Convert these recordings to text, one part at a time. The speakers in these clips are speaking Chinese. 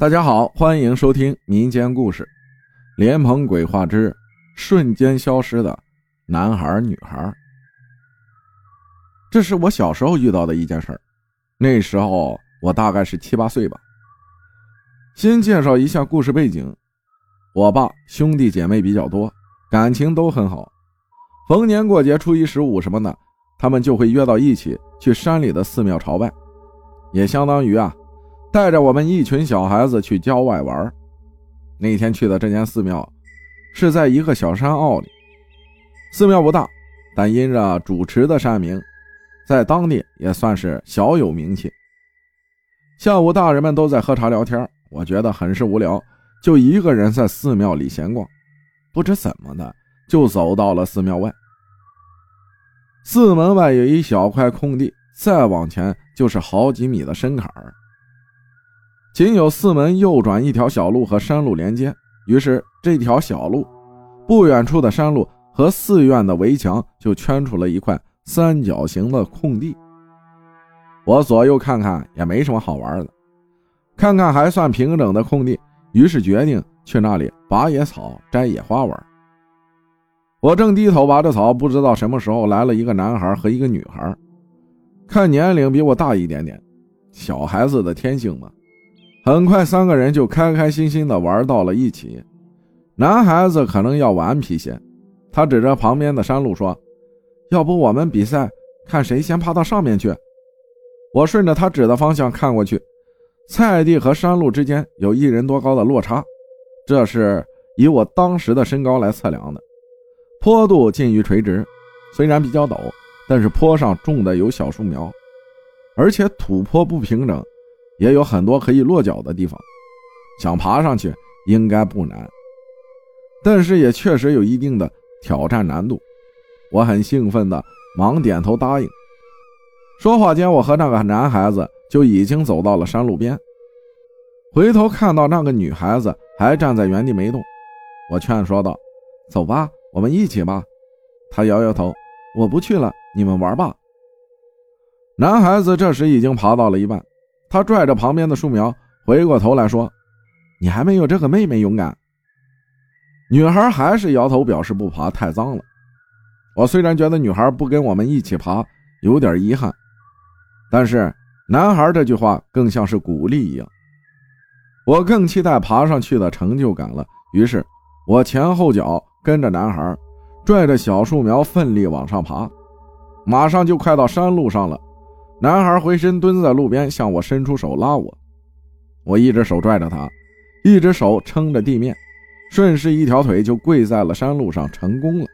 大家好，欢迎收听民间故事《莲蓬鬼话之瞬间消失的男孩女孩》。这是我小时候遇到的一件事儿，那时候我大概是七八岁吧。先介绍一下故事背景：我爸兄弟姐妹比较多，感情都很好，逢年过节、初一十五什么的，他们就会约到一起去山里的寺庙朝拜，也相当于啊。带着我们一群小孩子去郊外玩。那天去的这间寺庙，是在一个小山坳里。寺庙不大，但因着主持的善名，在当地也算是小有名气。下午，大人们都在喝茶聊天，我觉得很是无聊，就一个人在寺庙里闲逛。不知怎么的，就走到了寺庙外。寺门外有一小块空地，再往前就是好几米的深坎儿。仅有四门右转一条小路和山路连接，于是这条小路不远处的山路和寺院的围墙就圈出了一块三角形的空地。我左右看看也没什么好玩的，看看还算平整的空地，于是决定去那里拔野草、摘野花玩。我正低头拔着草，不知道什么时候来了一个男孩和一个女孩，看年龄比我大一点点，小孩子的天性嘛。很快，三个人就开开心心的玩到了一起。男孩子可能要顽皮些，他指着旁边的山路说：“要不我们比赛，看谁先爬到上面去。”我顺着他指的方向看过去，菜地和山路之间有一人多高的落差，这是以我当时的身高来测量的。坡度近于垂直，虽然比较陡，但是坡上种的有小树苗，而且土坡不平整。也有很多可以落脚的地方，想爬上去应该不难，但是也确实有一定的挑战难度。我很兴奋的忙点头答应。说话间，我和那个男孩子就已经走到了山路边，回头看到那个女孩子还站在原地没动，我劝说道：“走吧，我们一起吧。”他摇摇头：“我不去了，你们玩吧。”男孩子这时已经爬到了一半。他拽着旁边的树苗，回过头来说：“你还没有这个妹妹勇敢。”女孩还是摇头表示不爬，太脏了。我虽然觉得女孩不跟我们一起爬有点遗憾，但是男孩这句话更像是鼓励一样。我更期待爬上去的成就感了。于是，我前后脚跟着男孩，拽着小树苗奋力往上爬，马上就快到山路上了。男孩回身蹲在路边，向我伸出手拉我。我一只手拽着他，一只手撑着地面，顺势一条腿就跪在了山路上，成功了。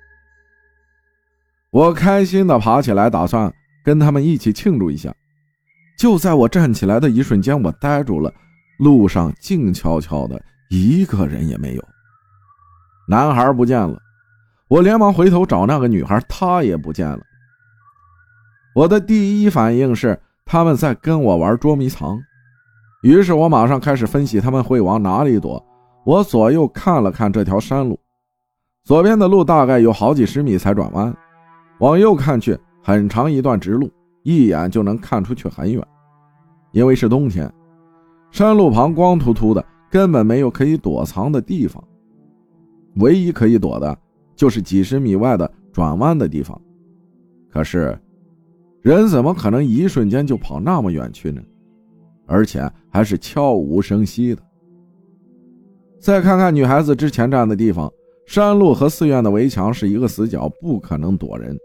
我开心地爬起来，打算跟他们一起庆祝一下。就在我站起来的一瞬间，我呆住了，路上静悄悄的，一个人也没有。男孩不见了，我连忙回头找那个女孩，她也不见了。我的第一反应是他们在跟我玩捉迷藏，于是我马上开始分析他们会往哪里躲。我左右看了看这条山路，左边的路大概有好几十米才转弯，往右看去很长一段直路，一眼就能看出去很远。因为是冬天，山路旁光秃秃的，根本没有可以躲藏的地方，唯一可以躲的就是几十米外的转弯的地方。可是。人怎么可能一瞬间就跑那么远去呢？而且还是悄无声息的。再看看女孩子之前站的地方，山路和寺院的围墙是一个死角，不可能躲人。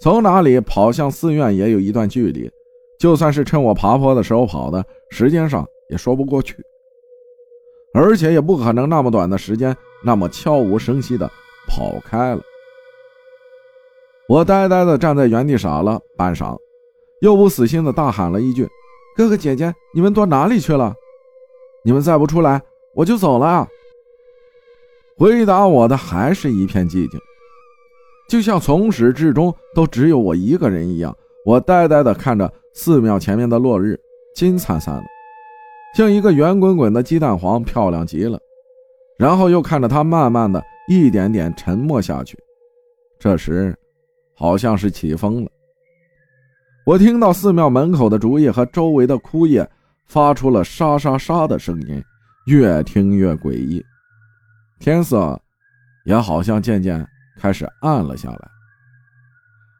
从哪里跑向寺院也有一段距离，就算是趁我爬坡的时候跑的，时间上也说不过去。而且也不可能那么短的时间，那么悄无声息的跑开了。我呆呆地站在原地，傻了半晌，又不死心地大喊了一句：“哥哥姐姐，你们躲哪里去了？你们再不出来，我就走了。”回答我的还是一片寂静，就像从始至终都只有我一个人一样。我呆呆地看着寺庙前面的落日，金灿灿的，像一个圆滚滚的鸡蛋黄，漂亮极了。然后又看着它慢慢的一点点沉没下去。这时。好像是起风了，我听到寺庙门口的竹叶和周围的枯叶发出了沙沙沙的声音，越听越诡异，天色也好像渐渐开始暗了下来。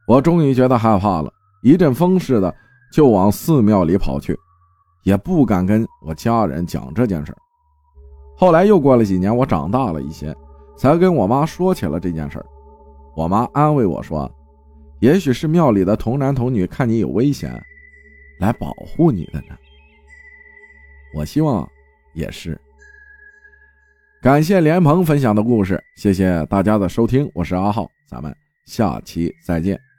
我终于觉得害怕了，一阵风似的就往寺庙里跑去，也不敢跟我家人讲这件事后来又过了几年，我长大了一些，才跟我妈说起了这件事我妈安慰我说：“也许是庙里的童男童女看你有危险，来保护你的呢。”我希望也是。感谢莲蓬分享的故事，谢谢大家的收听，我是阿浩，咱们下期再见。